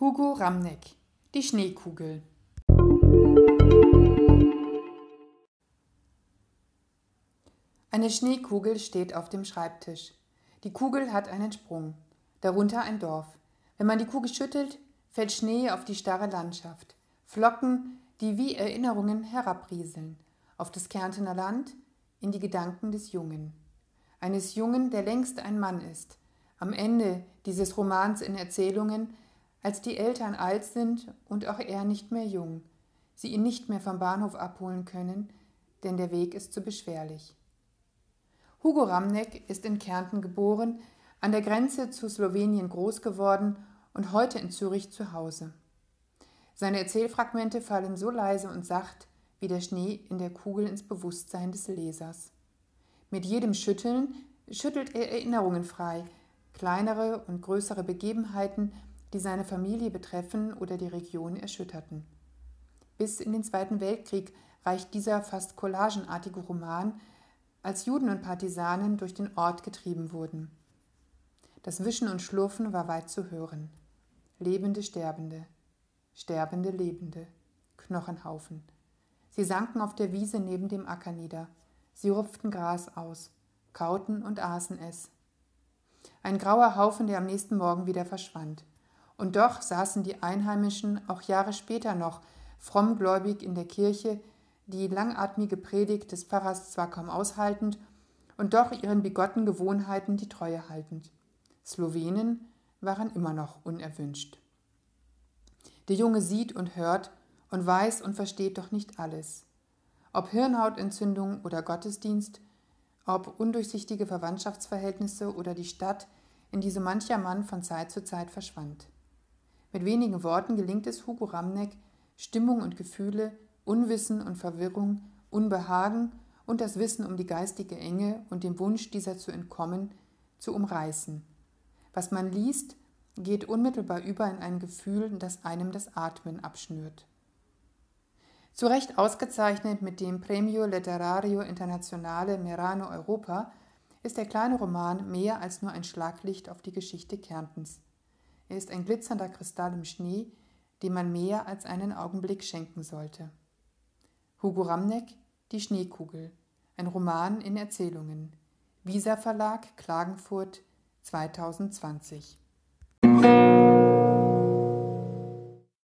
Hugo Ramneck Die Schneekugel Eine Schneekugel steht auf dem Schreibtisch. Die Kugel hat einen Sprung, darunter ein Dorf. Wenn man die Kugel schüttelt, fällt Schnee auf die starre Landschaft. Flocken, die wie Erinnerungen herabrieseln, auf das Kärntener Land, in die Gedanken des Jungen. Eines Jungen, der längst ein Mann ist, am Ende dieses Romans in Erzählungen als die Eltern alt sind und auch er nicht mehr jung, sie ihn nicht mehr vom Bahnhof abholen können, denn der Weg ist zu beschwerlich. Hugo Ramneck ist in Kärnten geboren, an der Grenze zu Slowenien groß geworden und heute in Zürich zu Hause. Seine Erzählfragmente fallen so leise und sacht wie der Schnee in der Kugel ins Bewusstsein des Lesers. Mit jedem Schütteln schüttelt er Erinnerungen frei, kleinere und größere Begebenheiten, die seine Familie betreffen oder die Region erschütterten. Bis in den Zweiten Weltkrieg reicht dieser fast collagenartige Roman, als Juden und Partisanen durch den Ort getrieben wurden. Das Wischen und Schlurfen war weit zu hören. Lebende Sterbende, Sterbende Lebende, Knochenhaufen. Sie sanken auf der Wiese neben dem Acker nieder. Sie rupften Gras aus, kauten und aßen es. Ein grauer Haufen, der am nächsten Morgen wieder verschwand. Und doch saßen die Einheimischen auch Jahre später noch frommgläubig in der Kirche, die langatmige Predigt des Pfarrers zwar kaum aushaltend und doch ihren bigotten Gewohnheiten die Treue haltend. Slowenen waren immer noch unerwünscht. Der Junge sieht und hört und weiß und versteht doch nicht alles. Ob Hirnhautentzündung oder Gottesdienst, ob undurchsichtige Verwandtschaftsverhältnisse oder die Stadt, in die so mancher Mann von Zeit zu Zeit verschwand. Mit wenigen Worten gelingt es Hugo Ramneck, Stimmung und Gefühle, Unwissen und Verwirrung, Unbehagen und das Wissen um die geistige Enge und den Wunsch, dieser zu entkommen, zu umreißen. Was man liest, geht unmittelbar über in ein Gefühl, das einem das Atmen abschnürt. Zu Recht ausgezeichnet mit dem Premio Letterario Internazionale Merano Europa ist der kleine Roman mehr als nur ein Schlaglicht auf die Geschichte Kärntens. Er ist ein glitzernder Kristall im Schnee, dem man mehr als einen Augenblick schenken sollte. Hugo Ramneck, Die Schneekugel, ein Roman in Erzählungen. Visa Verlag, Klagenfurt, 2020.